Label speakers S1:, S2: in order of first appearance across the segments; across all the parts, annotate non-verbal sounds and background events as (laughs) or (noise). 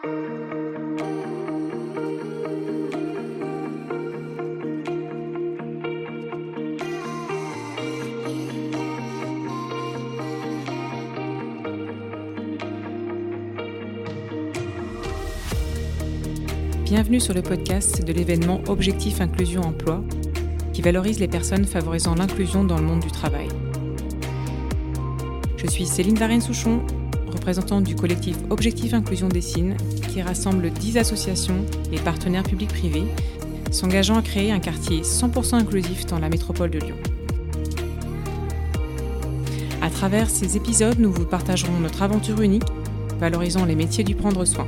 S1: Bienvenue sur le podcast de l'événement Objectif Inclusion Emploi qui valorise les personnes favorisant l'inclusion dans le monde du travail. Je suis Céline Varenne-Souchon, du collectif Objectif Inclusion Dessine qui rassemble 10 associations et partenaires publics-privés s'engageant à créer un quartier 100% inclusif dans la métropole de Lyon. À travers ces épisodes, nous vous partagerons notre aventure unique valorisant les métiers du prendre soin.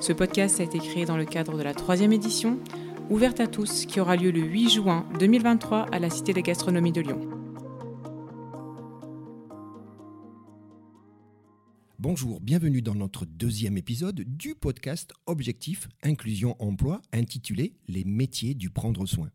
S1: Ce podcast a été créé dans le cadre de la troisième édition, ouverte à tous, qui aura lieu le 8 juin 2023 à la Cité de Gastronomie de Lyon.
S2: Bonjour, bienvenue dans notre deuxième épisode du podcast Objectif Inclusion Emploi intitulé Les métiers du prendre soin.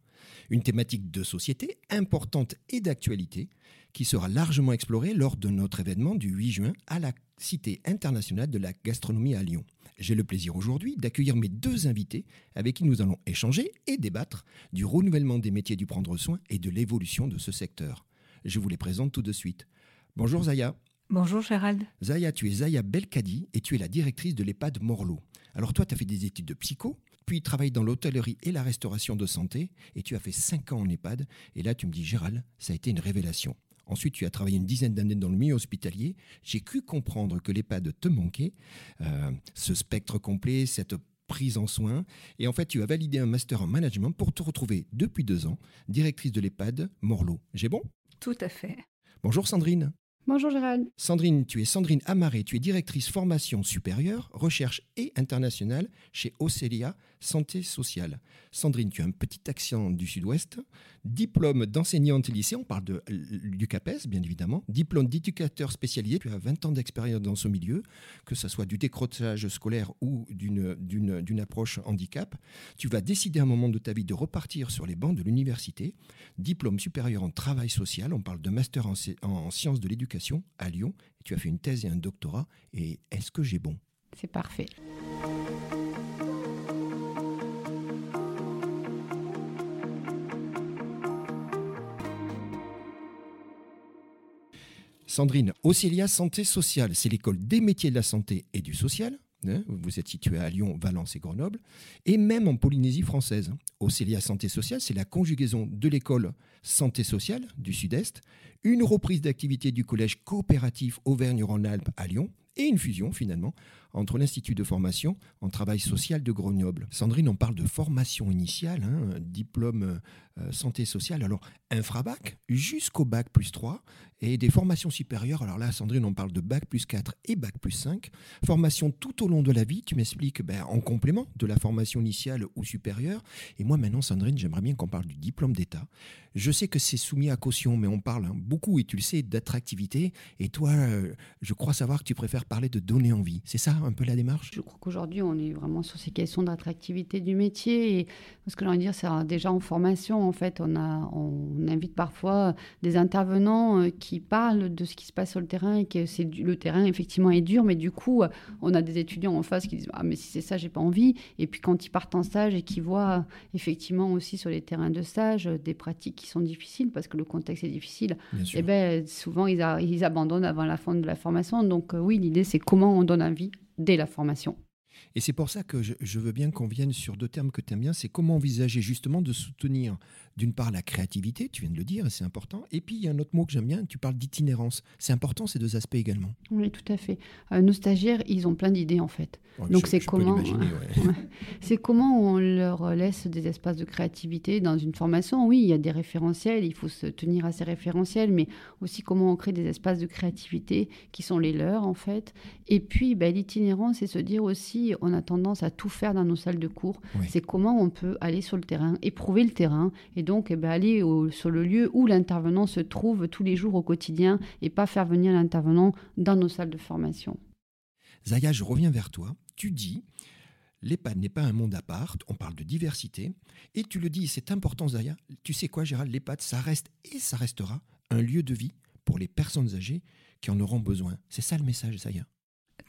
S2: Une thématique de société importante et d'actualité qui sera largement explorée lors de notre événement du 8 juin à la Cité internationale de la gastronomie à Lyon j'ai le plaisir aujourd'hui d'accueillir mes deux invités avec qui nous allons échanger et débattre du renouvellement des métiers du prendre soin et de l'évolution de ce secteur. Je vous les présente tout de suite. Bonjour Zaya.
S3: Bonjour Gérald.
S2: Zaya, tu es Zaya Belkadi et tu es la directrice de l'EHPAD Morlot. Alors toi, tu as fait des études de psycho, puis travailles dans l'hôtellerie et la restauration de santé, et tu as fait 5 ans en EHPAD, et là tu me dis Gérald, ça a été une révélation. Ensuite, tu as travaillé une dizaine d'années dans le milieu hospitalier. J'ai cru comprendre que l'EHPAD te manquait, euh, ce spectre complet, cette prise en soin. Et en fait, tu as validé un master en management pour te retrouver depuis deux ans directrice de l'EHPAD Morlot. J'ai bon?
S3: Tout à fait.
S2: Bonjour Sandrine.
S4: Bonjour Gérald.
S2: Sandrine, tu es Sandrine Amaré, tu es directrice formation supérieure, recherche et internationale chez Océlia Santé Sociale. Sandrine, tu as un petit accent du sud-ouest, diplôme d'enseignante lycée, on parle de, du CAPES bien évidemment, diplôme d'éducateur spécialisé, tu as 20 ans d'expérience dans ce milieu, que ce soit du décrochage scolaire ou d'une approche handicap. Tu vas décider à un moment de ta vie de repartir sur les bancs de l'université, diplôme supérieur en travail social, on parle de master en, en sciences de l'éducation à Lyon, tu as fait une thèse et un doctorat, et est-ce que j'ai bon?
S4: C'est parfait.
S2: Sandrine, Océlia Santé Sociale, c'est l'école des métiers de la santé et du social. Hein. vous êtes situé à Lyon, Valence et Grenoble, et même en Polynésie française. Océlia Santé Sociale, c'est la conjugaison de l'école Santé Sociale du Sud-Est, une reprise d'activité du collège coopératif Auvergne-Rhône-Alpes à Lyon, et une fusion finalement entre l'Institut de formation en travail social de Grenoble. Sandrine, on parle de formation initiale, hein, diplôme euh, santé sociale, alors infrabac jusqu'au bac plus 3 et des formations supérieures. Alors là, Sandrine, on parle de bac plus 4 et bac plus 5. Formation tout au long de la vie, tu m'expliques, ben, en complément de la formation initiale ou supérieure. Et moi maintenant, Sandrine, j'aimerais bien qu'on parle du diplôme d'État. Je sais que c'est soumis à caution, mais on parle hein, beaucoup, et tu le sais, d'attractivité. Et toi, euh, je crois savoir que tu préfères parler de donner envie. C'est ça un peu la démarche
S4: Je crois qu'aujourd'hui, on est vraiment sur ces questions d'attractivité du métier. Et ce que j'ai envie de dire, c'est déjà en formation, en fait, on, a, on invite parfois des intervenants euh, qui parlent de ce qui se passe sur le terrain et que c'est le terrain, effectivement, est dur. Mais du coup, on a des étudiants en face qui disent Ah, mais si c'est ça, j'ai pas envie. Et puis quand ils partent en stage et qu'ils voient effectivement aussi sur les terrains de stage des pratiques qui sont difficiles parce que le contexte est difficile, et eh ben, souvent ils, ils abandonnent avant la fin de la formation. Donc, euh, oui, l'idée, c'est comment on donne envie dès la formation.
S2: Et c'est pour ça que je, veux bien qu'on vienne sur deux termes que tu aimes bien, c'est comment envisager justement de soutenir d'une part la créativité, tu viens de le dire, et c'est important, et puis il y a un autre mot que j'aime bien, tu parles d'itinérance. C'est important ces deux aspects également.
S4: Oui, tout à fait. Euh, nos stagiaires, ils ont plein d'idées en fait. Donc c'est comment, (laughs) c'est comment on leur laisse des espaces de créativité dans une formation. Oui, il y a des référentiels, il faut se tenir à ces référentiels, mais aussi comment on crée des espaces de créativité qui sont les leurs en fait. Et puis ben, l'itinérance, c'est se dire aussi, on a tendance à tout faire dans nos salles de cours. C'est comment on peut aller sur le terrain, éprouver le terrain et donc eh ben, aller sur le lieu où l'intervenant se trouve tous les jours au quotidien et pas faire venir l'intervenant dans nos salles de formation.
S2: Zaya, je reviens vers toi. Tu dis, l'EHPAD n'est pas un monde à part, on parle de diversité, et tu le dis, c'est important Zaya, tu sais quoi Gérald, l'EHPAD, ça reste et ça restera un lieu de vie pour les personnes âgées qui en auront besoin. C'est ça le message, Zaya?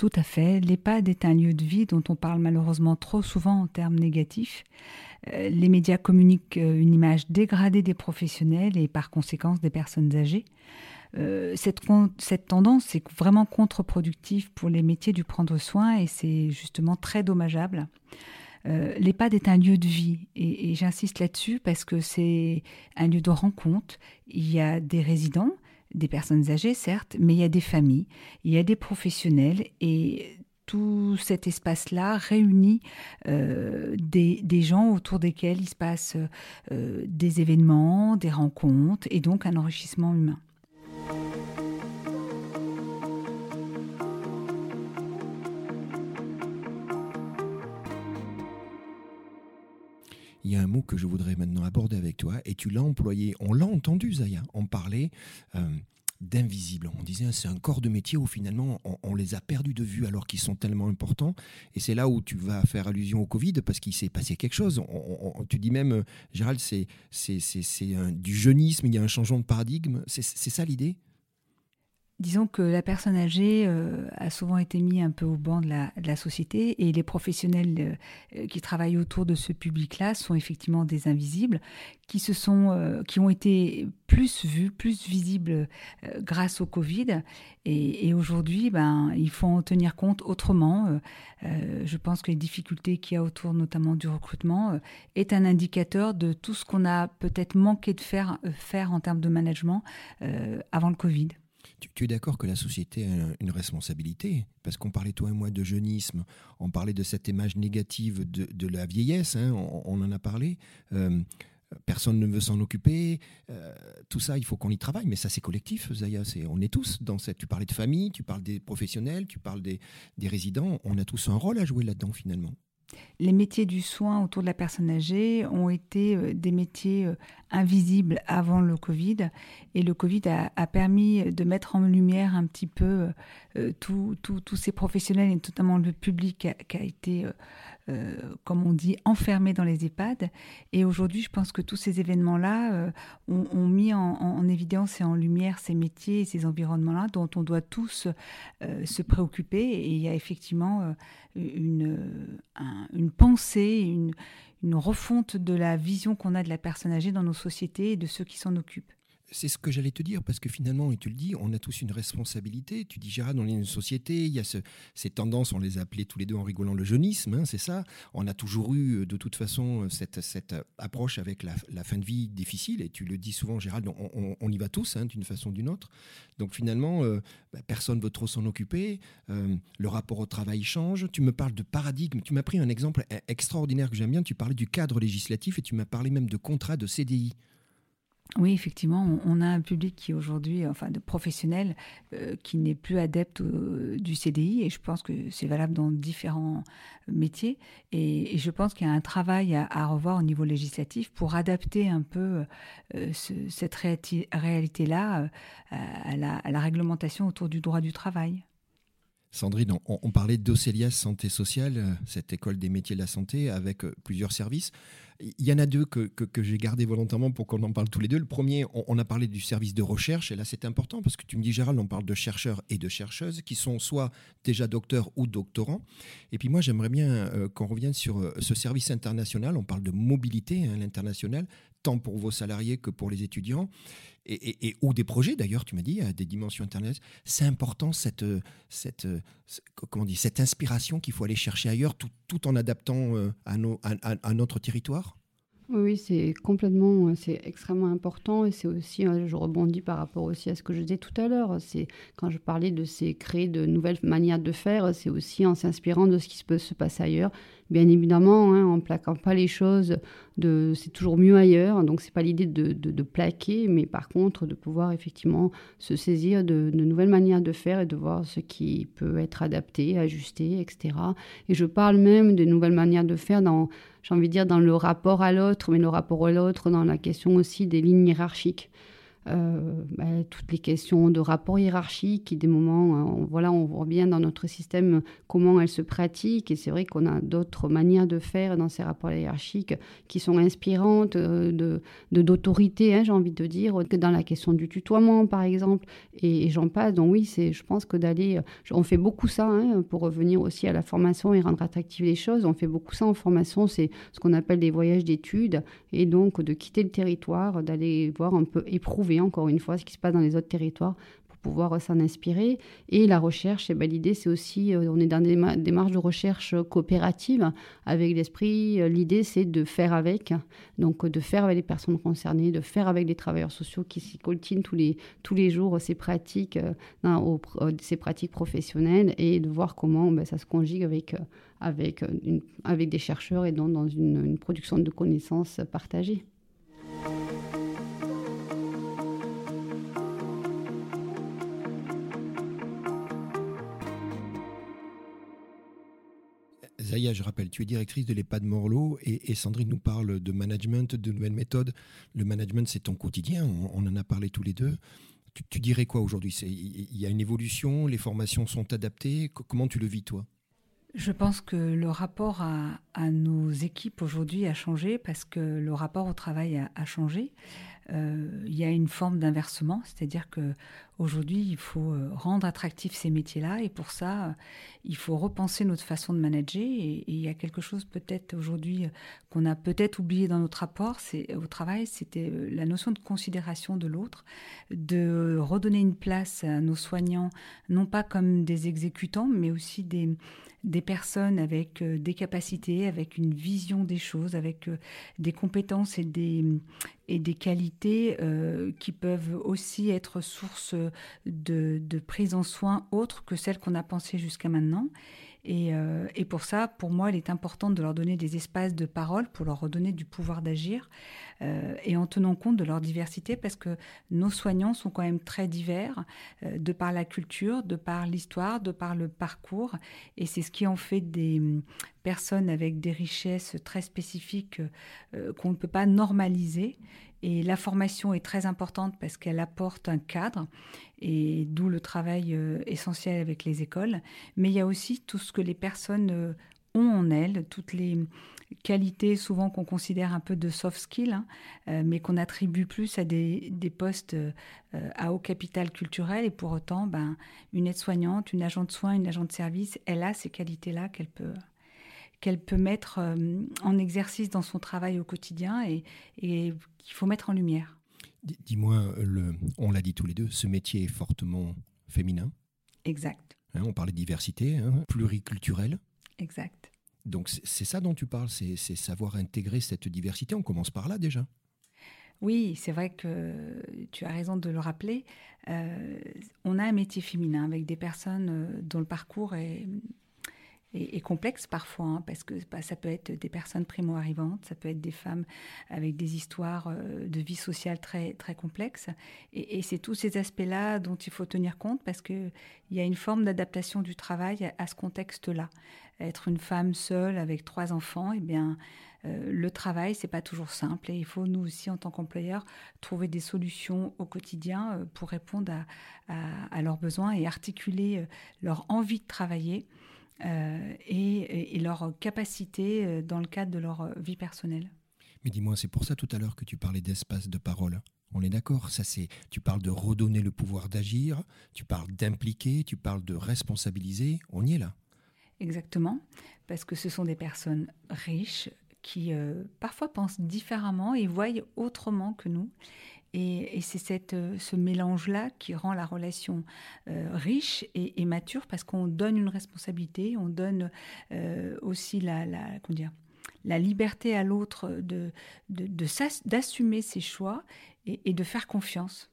S3: Tout à fait. L'EHPAD est un lieu de vie dont on parle malheureusement trop souvent en termes négatifs. Euh, les médias communiquent euh, une image dégradée des professionnels et par conséquent des personnes âgées. Euh, cette, cette, tendance est vraiment contre-productive pour les métiers du prendre soin et c'est justement très dommageable. L'EHPAD est un lieu de vie et j'insiste là-dessus parce que c'est un lieu de rencontre. Il y a des résidents, des personnes âgées, certes, mais il y a des familles, il y a des professionnels et tout cet espace-là réunit euh, des, gens autour desquels il se passe euh, des événements, des rencontres et donc un enrichissement humain.
S2: Mot que je voudrais maintenant aborder avec toi, et tu l'as employé, on l'a entendu, Zaya, on parlait euh, d'invisible. On disait, c'est un corps de métier où finalement on, les a perdus de vue alors qu'ils sont tellement importants. Et c'est là où tu vas faire allusion au Covid parce qu'il s'est passé quelque chose. tu dis même, euh, Gérald, c'est du jeunisme, il y a un changement de paradigme. C'est ça l'idée?
S3: Disons que la personne âgée euh, a souvent été mise un peu au banc de la, société et les professionnels euh, qui travaillent autour de ce public-là sont effectivement des invisibles qui, se sont, euh, qui ont été plus vus, plus visibles grâce au Covid. Et, aujourd'hui, ben, il faut en tenir compte autrement. je pense que les difficultés qu'il y a autour notamment du recrutement est un indicateur de tout ce qu'on a peut-être manqué de faire, faire en termes de management avant le Covid.
S2: Tu, es d'accord que la société a une responsabilité? Parce qu'on parlait, toi et moi, de jeunisme, on parlait de cette image négative de, la vieillesse, hein, on, en a parlé. Euh, personne ne veut s'en occuper. Euh, tout ça, il faut qu'on y travaille, mais ça, c'est collectif, Zaya. on est tous dans cette. Tu parlais de famille, tu parles des professionnels, tu parles des résidents. On a tous un rôle à jouer là-dedans, finalement
S3: les métiers du soin autour de la personne âgée ont été euh, des métiers euh, invisibles avant le Covid. Et le Covid a, permis de mettre en lumière un petit peu euh, tous ces professionnels, et notamment le public qui a, été, comme on dit, enfermé dans les EHPAD. Et aujourd'hui, je pense que tous ces événements-là ont, mis en, évidence et en lumière ces métiers et ces environnements-là dont on doit tous se préoccuper. Et il y a effectivement une, une pensée, une, une refonte de la vision qu'on a de la personne âgée dans nos sociétés et de ceux qui s'en occupent.
S2: C'est ce que j'allais te dire, parce que finalement, et tu le dis, on a tous une responsabilité. Tu dis, Gérard, dans une société, il y a ces tendances, on les a appelées tous les deux en rigolant le jeunisme, hein, c'est ça. On a toujours eu, de toute façon, cette, cette approche avec la, fin de vie difficile, et tu le dis souvent, Gérald, on, y va tous, hein, d'une façon ou d'une autre. Donc finalement, euh, bah, personne ne veut trop s'en occuper, euh, le rapport au travail change. Tu me parles de paradigme, tu m'as pris un exemple extraordinaire que j'aime bien, tu parlais du cadre législatif, et tu m'as parlé même de contrat de CDI.
S3: Oui, effectivement, on a un public qui aujourd'hui, enfin de professionnels, euh, qui n'est plus adepte du CDI, et je pense que c'est valable dans différents métiers. Et, je pense qu'il y a un travail à, revoir au niveau législatif pour adapter un peu euh, cette réalité-là euh, à, la, réglementation autour du droit du travail.
S2: Sandrine, on, parlait d'Océlias Santé Sociale, cette école des métiers de la santé avec plusieurs services. Il y en a deux que, j'ai gardé volontairement pour qu'on en parle tous les deux. Le premier, on, a parlé du service de recherche, et là c'est important parce que tu me dis, Gérald, on parle de chercheurs et de chercheuses qui sont soit déjà docteurs ou doctorants. Et puis moi, j'aimerais bien euh, qu'on revienne sur euh, ce service international. On parle de mobilité à hein, l'international, tant pour vos salariés que pour les étudiants. Et, ou des projets d'ailleurs, tu m'as dit, à des dimensions internationales. C'est important cette, cette, comment dit, cette inspiration qu'il faut aller chercher ailleurs tout, tout en adaptant euh, à, nos, à notre territoire?
S4: Oui, c'est complètement, euh, c'est extrêmement important et c'est aussi, euh, je rebondis par rapport aussi à ce que je disais tout à l'heure, c'est quand je parlais de créer de nouvelles manières de faire, c'est aussi en s'inspirant de ce qui peut se passer ailleurs, bien évidemment, hein, en plaquant pas les choses, c'est toujours mieux ailleurs, donc c'est pas l'idée de, de, plaquer, mais par contre de pouvoir effectivement se saisir de, de, nouvelles manières de faire et de voir ce qui peut être adapté, ajusté, etc. Et je parle même des nouvelles manières de faire dans j'ai envie de dire, dans le rapport à l'autre, mais le rapport à l'autre dans la question aussi des lignes hiérarchiques. Euh, bah, toutes les questions de rapport hiérarchique qui, des moments, hein, on, voilà, on voit bien dans notre système comment elles se pratiquent. Et c'est vrai qu'on a d'autres manières de faire dans ces rapports hiérarchiques qui sont inspirantes, euh, d'autorité, hein, j'ai envie de dire, que dans la question du tutoiement, par exemple, et, j'en passe. Donc oui, c'est, je pense que d'aller, euh, on fait beaucoup ça hein, pour revenir aussi à la formation et rendre attractives les choses. On fait beaucoup ça en formation, c'est ce qu'on appelle des voyages d'études, et donc de quitter le territoire, d'aller voir un peu éprouver encore une fois ce qui se passe dans les autres territoires pour pouvoir s'en inspirer. Et la recherche, eh ben, l'idée c'est aussi, euh, on est dans des démarches de recherche coopérative avec l'esprit, euh, l'idée c'est de faire avec, donc de faire avec les personnes concernées, de faire avec les travailleurs sociaux qui s'y coltinent tous les, tous les jours ces pratiques, euh, ces pratiques professionnelles et de voir comment ben, ça se conjugue avec, avec, avec des chercheurs et donc dans une, une production de connaissances partagées.
S2: Zaya, je rappelle, tu es directrice de l'EHPAD Morlot et, Sandrine nous parle de management, de nouvelles méthodes. Le management, c'est ton quotidien, on, en a parlé tous les deux. Tu, dirais quoi aujourd'hui? Il y a une évolution, les formations sont adaptées. Comment tu le vis, toi?
S3: Je pense que le rapport à, nos équipes aujourd'hui a changé parce que le rapport au travail a changé. Euh, il y a une forme d'inversement, c'est-à-dire que aujourd'hui il faut euh, rendre attractifs ces métiers-là et pour ça euh, il faut repenser notre façon de manager et, il y a quelque chose peut-être aujourd'hui qu'on a peut-être oublié dans notre rapport, c'est au travail, c'était la notion de considération de l'autre, de redonner une place à nos soignants, non pas comme des exécutants, mais aussi des personnes avec des capacités, avec une vision des choses, avec des compétences et des, et des qualités euh, qui peuvent aussi être source de, de prise en soin autre que celles qu'on a pensées jusqu'à maintenant. Euh, et, pour ça, pour moi, il est important de leur donner des espaces de parole pour leur redonner du pouvoir d'agir euh, et en tenant compte de leur diversité parce que nos soignants sont quand même très divers de par la culture, de par l'histoire, de par le parcours et c'est ce qui en fait des personnes avec des richesses très spécifiques qu'on ne peut pas normaliser et la formation est très importante parce qu'elle apporte un cadre, et d'où le travail euh, essentiel avec les écoles. Mais il y a aussi tout ce que les personnes euh, ont en elles, toutes les qualités souvent qu'on considère un peu de soft skills, hein, euh, mais qu'on attribue plus à des, postes à haut capital culturel. Et pour autant, ben, une aide-soignante, une agent de soins, une agent de service, elle a ces qualités-là qu'elle peut, qu'elle peut mettre euh, en exercice dans son travail au quotidien et, qu'il faut mettre en lumière.
S2: Dis-moi, on l'a dit tous les deux, ce métier est fortement féminin.
S3: Exact.
S2: Hein, on parlait de diversité, hein, pluriculturelle.
S3: Exact.
S2: Donc c'est ça dont tu parles, c'est savoir intégrer cette diversité. On commence par là déjà.
S3: Oui, c'est vrai que tu as raison de le rappeler. Euh, on a un métier féminin avec des personnes euh, dont le parcours est et, complexe parfois, hein, parce que bah, ça peut être des personnes primo-arrivantes, ça peut être des femmes avec des histoires euh, de vie sociale très, très complexes. Et, c'est tous ces aspects-là dont il faut tenir compte, parce qu'il y a une forme d'adaptation du travail à, ce contexte-là. Être une femme seule avec trois enfants, eh bien, euh, le travail, c'est pas toujours simple. Et il faut, nous aussi, en tant qu'employeurs, trouver des solutions au quotidien euh, pour répondre à, leurs besoins et articuler leur envie de travailler euh, et, leur capacité euh, dans le cadre de leur euh, vie personnelle.
S2: Mais dis-moi, c'est pour ça tout à l'heure que tu parlais d'espace de parole. On est d'accord, ça c'est. Tu parles de redonner le pouvoir d'agir, tu parles d'impliquer, tu parles de responsabiliser. On y est là.
S3: Exactement, parce que ce sont des personnes riches qui parfois pensent différemment et voient autrement que nous. Et, c'est euh, ce mélange-là qui rend la relation euh, riche et, mature parce qu'on donne une responsabilité, on donne euh, aussi la, la liberté à l'autre de, d'assumer de, ses choix et de faire confiance.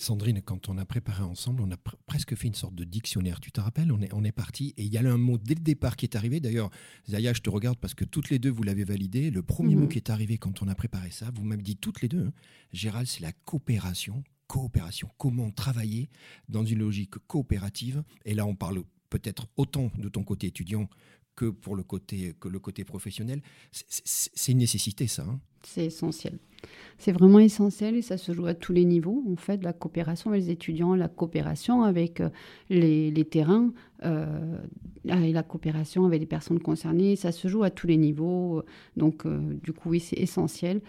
S2: Sandrine, quand on a préparé ensemble, on a presque fait une sorte de dictionnaire. Tu te rappelles? On est, on est parti et il y a un mot dès le départ qui est arrivé. D'ailleurs, Zaya, je te regarde parce que toutes les deux, vous l'avez validé. Le premier mot mhm. qui est arrivé quand on a préparé ça, vous m'avez dit toutes les deux, hein. Gérald, c'est la coopération. Coopération, comment travailler dans une logique coopérative? Et là, on parle peut-être autant de ton côté étudiant que pour le côté, que le côté professionnel. C'est une nécessité, ça. Hein.
S4: c'est essentiel. C'est vraiment essentiel et ça se joue à tous les niveaux. En fait, la coopération avec les étudiants, la coopération avec euh, les, terrains euh, et la coopération avec les personnes concernées, ça se joue à tous les niveaux. Donc, euh, du coup, oui, c'est essentiel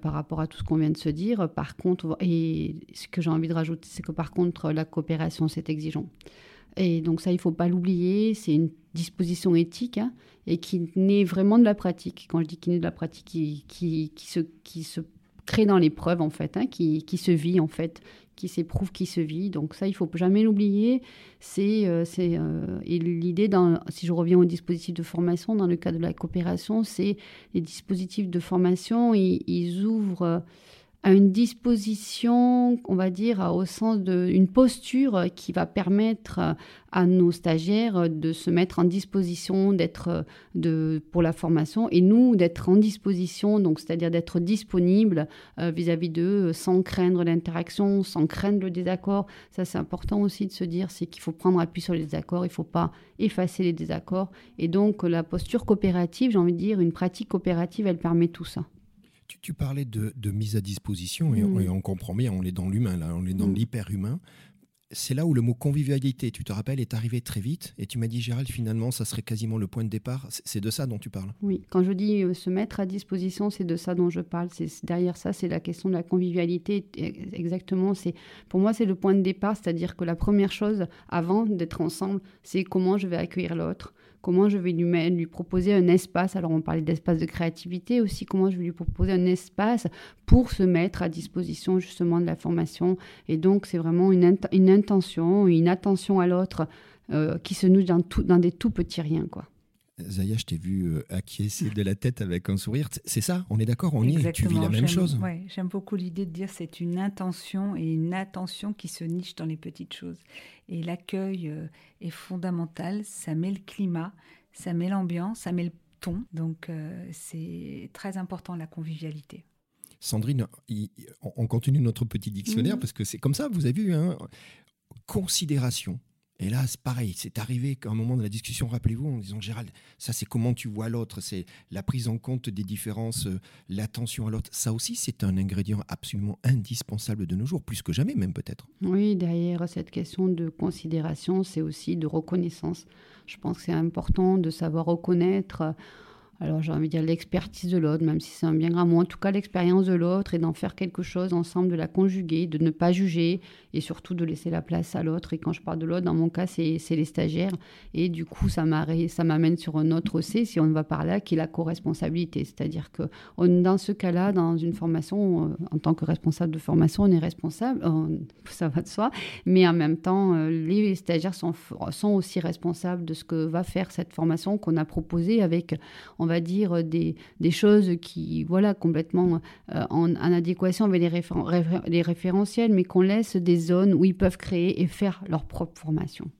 S4: par rapport à tout ce qu'on vient de se dire. Par contre, et ce que j'ai envie de rajouter, c'est que par contre, la coopération, c'est exigeant. Et donc ça, il ne faut pas l'oublier, c'est une disposition éthique hein, et qui naît vraiment de la pratique. Quand je dis qui naît de la pratique, qui, qui, qui, se, qui se crée dans l'épreuve en fait, hein, qui, qui se vit en fait, qui s'éprouve, qui se vit. Donc ça, il faut jamais l'oublier. C'est euh, c'est euh, et l'idée, si je reviens au dispositif de formation, dans le cas de la coopération, c'est les dispositifs de formation, ils ouvrent à une disposition, on va dire, au sens d'une posture qui va permettre à nos stagiaires de se mettre en disposition d'être de pour la formation et nous d'être en disposition, donc c'est-à-dire d'être disponible euh, vis-à-vis d'eux sans craindre l'interaction, sans craindre le désaccord. Ça, c'est important aussi de se dire, c'est qu'il faut prendre appui sur les désaccords, il ne faut pas effacer les désaccords. Et donc, la posture coopérative, j'ai envie de dire, une pratique coopérative, elle permet tout ça.
S2: Tu, parlais de, mise à disposition et, on, comprend bien, on est dans l'humain, là, on est dans l'hyper-humain. C'est là où le mot convivialité, tu te rappelles, est arrivé très vite. Et tu m'as dit, Gérald, finalement, ça serait quasiment le point de départ. C'est de ça dont tu parles
S4: Oui, quand je dis euh, se mettre à disposition, c'est de ça dont je parle. C'est Derrière ça, c'est la question de la convivialité. Exactement, c'est pour moi, c'est le point de départ. C'est-à-dire que la première chose, avant d'être ensemble, c'est comment je vais accueillir l'autre comment je vais lui, proposer un espace. Alors on parlait d'espace de créativité aussi, comment je vais lui proposer un espace pour se mettre à disposition justement de la formation. Et donc c'est vraiment une, une, intention, une attention à l'autre euh, qui se noue dans, tout, dans des tout petits riens. quoi.
S2: Zaya, je t'ai vu euh, acquiescer de la tête avec un sourire. C'est ça, on est d'accord, on y est, tu vis la même chose.
S3: Ouais, J'aime beaucoup l'idée de dire c'est une intention et une attention qui se niche dans les petites choses. Et l'accueil euh, est fondamental, ça met le climat, ça met l'ambiance, ça met le ton. Donc euh, c'est très important la convivialité.
S2: Sandrine, on continue notre petit dictionnaire mmh. parce que c'est comme ça, vous avez vu, hein, considération et là, c'est pareil, c'est arrivé qu'à un moment de la discussion, rappelez-vous, en disant Gérald, ça c'est comment tu vois l'autre, c'est la prise en compte des différences, euh, l'attention à l'autre. Ça aussi, c'est un ingrédient absolument indispensable de nos jours, plus que jamais même peut-être.
S4: Oui, derrière cette question de considération, c'est aussi de reconnaissance. Je pense que c'est important de savoir reconnaître alors j'ai envie de dire l'expertise de l'autre, même si c'est un bien grand mot, en tout cas l'expérience de l'autre et d'en faire quelque chose ensemble, de la conjuguer, de ne pas juger et surtout de laisser la place à l'autre. Et quand je parle de l'autre, dans mon cas, c'est les stagiaires. Et du coup, ça m'amène sur un autre C, si on va par là, qui est la co-responsabilité. C'est-à-dire que dans ce cas-là, dans une formation, euh, en tant que responsable de formation, on est responsable, (laughs) ça va de soi, mais en même temps, euh, les stagiaires sont, sont aussi responsables de ce que va faire cette formation qu'on a proposée avec, on va dire, des, des choses qui, voilà, complètement euh, en, adéquation avec les, les référentiels, mais qu'on laisse des zones où ils peuvent créer et faire leur propre formation.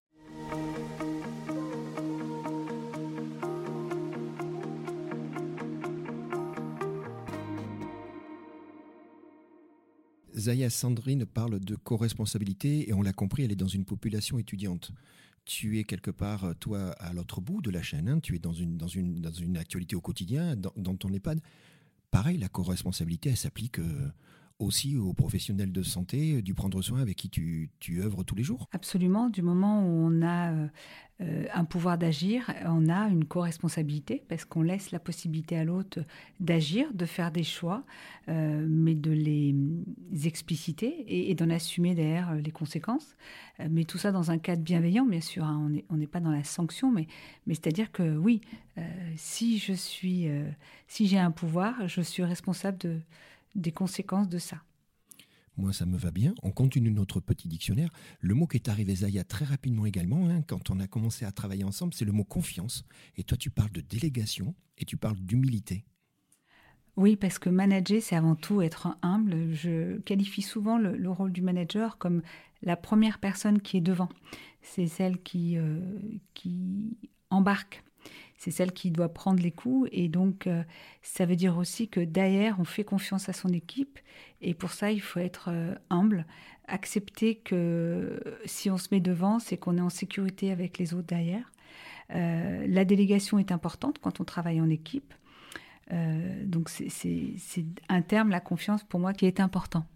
S2: Zaya Sandrine parle de co-responsabilité et on l'a compris, elle est dans une population étudiante tu es quelque part, euh, toi, à l'autre bout de la chaîne, hein. tu es dans une, dans, une, dans une actualité au quotidien, dans, ton EHPAD. Pareil, la co-responsabilité, elle s'applique euh, aussi aux professionnels de santé, euh, du prendre soin avec qui tu, tu œuvres tous les jours
S3: Absolument, du moment où on a un pouvoir d'agir, on a une co-responsabilité parce qu'on laisse la possibilité à l'autre d'agir, de faire des choix, mais de les expliciter et, d'en assumer derrière les conséquences. mais tout ça dans un cadre bienveillant, bien sûr. Hein. on n'est pas dans la sanction, mais, c'est-à-dire que oui, si je suis, si j'ai un pouvoir, je suis responsable de des conséquences de ça.
S2: Moi, ça me va bien. On continue notre petit dictionnaire. Le mot qui est arrivé, Zaya, très rapidement également, hein, quand on a commencé à travailler ensemble, c'est le mot confiance. Et toi, tu parles de délégation et tu parles d'humilité.
S3: Oui, parce que manager, c'est avant tout être humble. Je qualifie souvent le, rôle du manager comme la première personne qui est devant. C'est celle qui, euh, embarque c'est celle qui doit prendre les coups. Et donc, euh, ça veut dire aussi que derrière, on fait confiance à son équipe. Et pour ça, il faut être euh, humble, accepter que si on se met devant, c'est qu'on est en sécurité avec les autres derrière. La délégation est importante quand on travaille en équipe. Donc, c'est un terme, la confiance, pour moi, qui est important.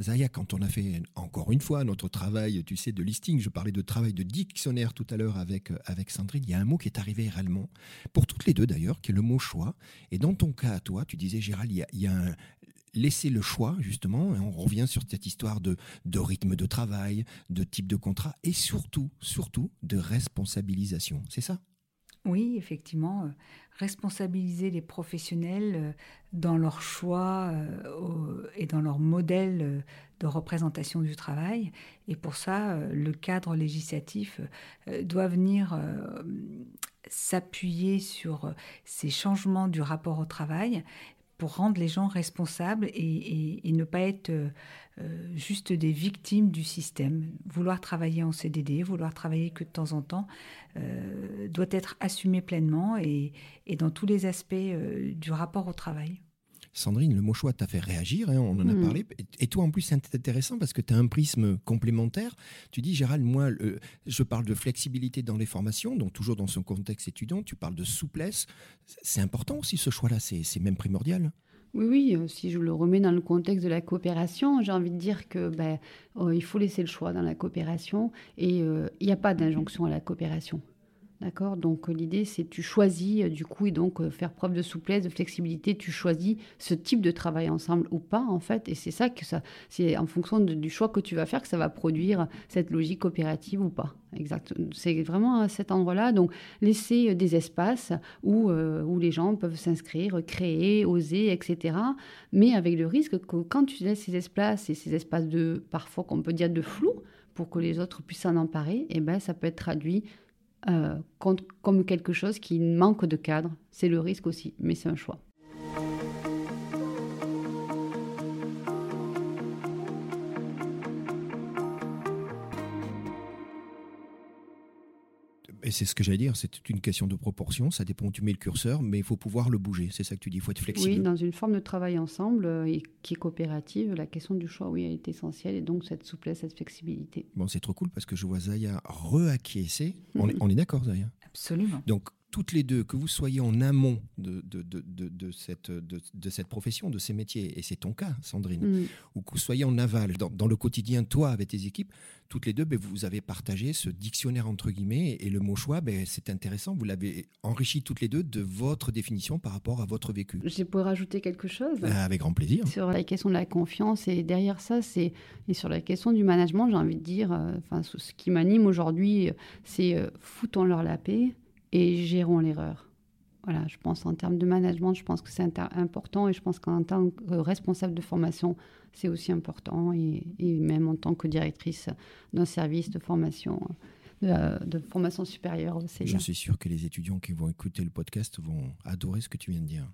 S2: Zaya, quand on a fait encore une fois notre travail, tu sais, de listing, je parlais de travail de dictionnaire tout à l'heure avec, euh, avec Sandrine, il y a un mot qui est arrivé réellement, pour toutes les deux d'ailleurs, qui est le mot choix. Et dans ton cas, toi, tu disais, Gérald, il y a, un, laisser le choix, justement, et on revient sur cette histoire de rythme de travail, de type de contrat, et surtout, surtout, de responsabilisation. C'est ça?
S3: Oui, effectivement, euh, responsabiliser les professionnels euh, dans leur choix euh, et dans leur modèle de représentation du travail. Et pour ça, le cadre législatif doit venir s'appuyer sur ces changements du rapport au travail pour rendre les gens responsables et, ne pas être euh, euh, juste des victimes du système. Vouloir travailler en CDD, vouloir travailler que de temps en temps, euh, doit être assumé pleinement et, dans tous les aspects du rapport au travail.
S2: Sandrine, le mot choix t'a fait réagir, hein, on en a mm. parlé. Et toi, en plus, c'est intéressant parce que tu as un prisme complémentaire. Tu dis, Gérald, moi, je parle de flexibilité dans les formations, donc toujours dans son contexte étudiant. Tu parles de souplesse. C'est important aussi ce choix-là, c'est même primordial.
S4: Oui, oui, euh, si je le remets dans le contexte de la coopération, j'ai envie de dire que ben, oh, il faut laisser le choix dans la coopération et euh, il n'y a pas d'injonction à la coopération. D'accord Donc euh, l'idée, c'est tu choisis, euh, du coup, et donc euh, faire preuve de souplesse, de flexibilité, tu choisis ce type de travail ensemble ou pas, en fait. Et c'est ça que ça, c'est en fonction du choix que tu vas faire que ça va produire cette logique coopérative ou pas. Exact. C'est vraiment à cet endroit-là. Donc laisser des espaces où, où les gens peuvent s'inscrire, créer, oser, etc. Mais avec le risque que quand tu laisses ces espaces et ces espaces de, parfois qu'on peut dire de flou, pour que les autres puissent s'en emparer, eh ben, ça peut être traduit euh, comme quelque chose qui manque de cadre. C'est le risque aussi, mais c'est un choix.
S2: C'est ce que j'allais dire, c'est une question de proportion, ça dépend où tu mets le curseur, mais il faut pouvoir le bouger, c'est ça que tu dis, il faut être flexible.
S4: Oui, dans une forme de travail ensemble euh, et qui est coopérative, la question du choix, oui, est essentielle, et donc cette souplesse, cette flexibilité.
S2: Bon, c'est trop cool parce que je vois Zaya re-acquiescer. On, est, on est d'accord, Zaya?
S3: Absolument.
S2: Donc, toutes les deux, que vous soyez en amont de, de, de, de cette, de, cette profession, de ces métiers, et c'est ton cas, Sandrine, mm. ou que vous soyez en aval, dans, dans, le quotidien, toi, avec tes équipes, toutes les deux, ben, vous avez partagé ce dictionnaire, entre guillemets, et le mot choix, ben, c'est intéressant, vous l'avez enrichi toutes les deux de votre définition par rapport à votre vécu.
S4: Je pourrais rajouter quelque chose
S2: ben, Avec grand plaisir.
S4: Sur la question de la confiance, et derrière ça, c'est, et sur la question du management, j'ai envie de dire, euh, ce qui m'anime aujourd'hui, c'est euh, foutons-leur la paix et gérons l'erreur. Voilà, je pense en termes de management, je pense que c'est important et je pense qu'en tant que responsable de formation, c'est aussi important et, même en tant que directrice d'un service de formation, de, de formation supérieure.
S2: Je suis sûr que les étudiants qui vont écouter le podcast vont adorer ce que tu viens de dire.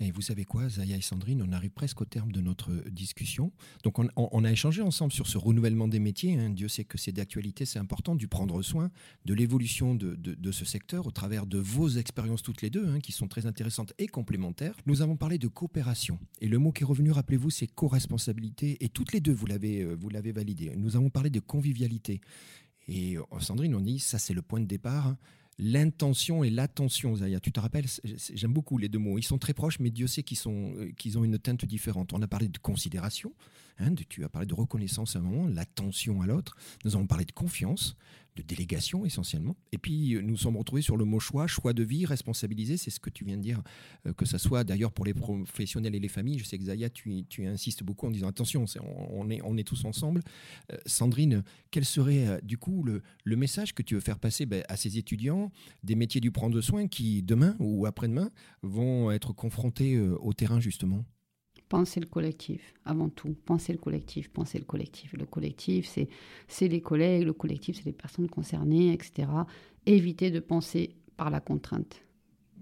S2: Et vous savez quoi, Zaya et Sandrine, on arrive presque au terme de notre discussion. Donc on, a échangé ensemble sur ce renouvellement des métiers. Hein. Dieu sait que c'est d'actualité, c'est important, du prendre soin de l'évolution de, ce secteur au travers de vos expériences toutes les deux, hein, qui sont très intéressantes et complémentaires. Nous avons parlé de coopération. Et le mot qui est revenu, rappelez-vous, c'est co-responsabilité. Et toutes les deux, vous l'avez, euh, vous l'avez validé. Nous avons parlé de convivialité. Et euh, Sandrine, on dit, ça c'est le point de départ l'intention et l'attention, Zaya. Tu te rappelles, j'aime beaucoup les deux mots. Ils sont très proches, mais Dieu sait qu'ils euh, qu'ils ont une teinte différente. On a parlé de considération, hein, tu as parlé de reconnaissance à un moment, l'attention à l'autre. Nous avons parlé de confiance, de délégation essentiellement. Et puis euh, nous sommes retrouvés sur le mot choix, choix de vie, responsabiliser, c'est ce que tu viens de dire, euh, que ce soit d'ailleurs pour les professionnels et les familles. Je sais que Zaya, tu, insistes beaucoup en disant attention, on, est, tous ensemble. Euh, Sandrine, quel serait du coup le, le, message que tu veux faire passer ben, à ces étudiants des métiers du prendre soin qui demain ou après-demain vont être confrontés au terrain justement?
S4: Pensez le collectif, avant tout. Pensez le collectif, pensez le collectif. Le collectif, c'est les collègues, le collectif, c'est les personnes concernées, etc. Évitez de penser par la contrainte.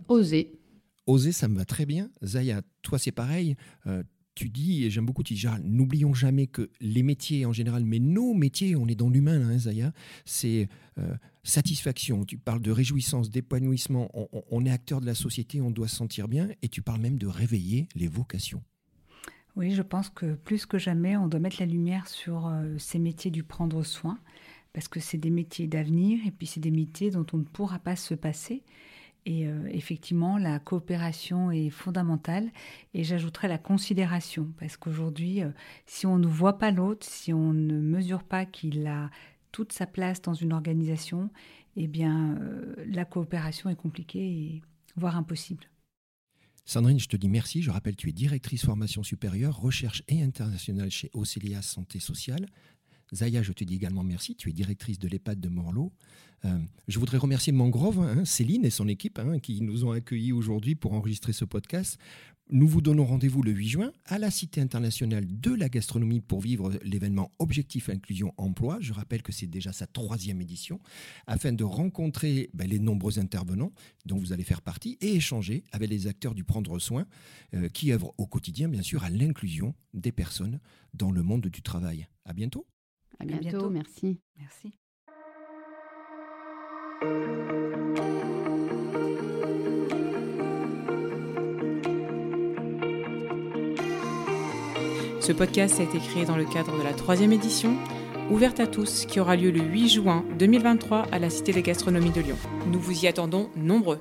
S4: Osez.
S2: Oser, ça me va très bien. Zaya, toi, c'est pareil. Euh, tu dis, et j'aime beaucoup, tu dis, n'oublions jamais que les métiers en général, mais nos métiers, on est dans l'humain, hein, Zaya, c'est euh, satisfaction. Tu parles de réjouissance, d'épanouissement. On, est acteur de la société, on doit se sentir bien, et tu parles même de réveiller les vocations.
S3: Oui, je pense que plus que jamais, on doit mettre la lumière sur euh, ces métiers du prendre soin, parce que c'est des métiers d'avenir, et puis c'est des métiers dont on ne pourra pas se passer. Et euh, effectivement, la coopération est fondamentale. Et j'ajouterais la considération, parce qu'aujourd'hui, euh, si on ne voit pas l'autre, si on ne mesure pas qu'il a toute sa place dans une organisation, eh bien, la coopération est compliquée, voire impossible.
S2: Sandrine, je te dis merci. Je rappelle, tu es directrice formation supérieure, recherche et internationale chez Océlia Santé Sociale. Zaya, je te dis également merci. Tu es directrice de l'EHPAD de Morlot. Euh, je voudrais remercier Mangrove, hein, Céline et son équipe hein, qui nous ont accueillis aujourd'hui pour enregistrer ce podcast. Nous vous donnons rendez-vous le 8 juin à la Cité internationale de la gastronomie pour vivre l'événement Objectif Inclusion Emploi. Je rappelle que c'est déjà sa troisième édition, afin de rencontrer ben, les nombreux intervenants dont vous allez faire partie et échanger avec les acteurs du prendre soin euh, qui œuvrent au quotidien, bien sûr, à l'inclusion des personnes dans le monde du travail. À bientôt.
S4: À bientôt, merci.
S3: Merci.
S1: Ce podcast a été créé dans le cadre de la troisième édition, ouverte à tous, qui aura lieu le 8 juin 2023 à la Cité des Gastronomies de Lyon. Nous vous y attendons nombreux.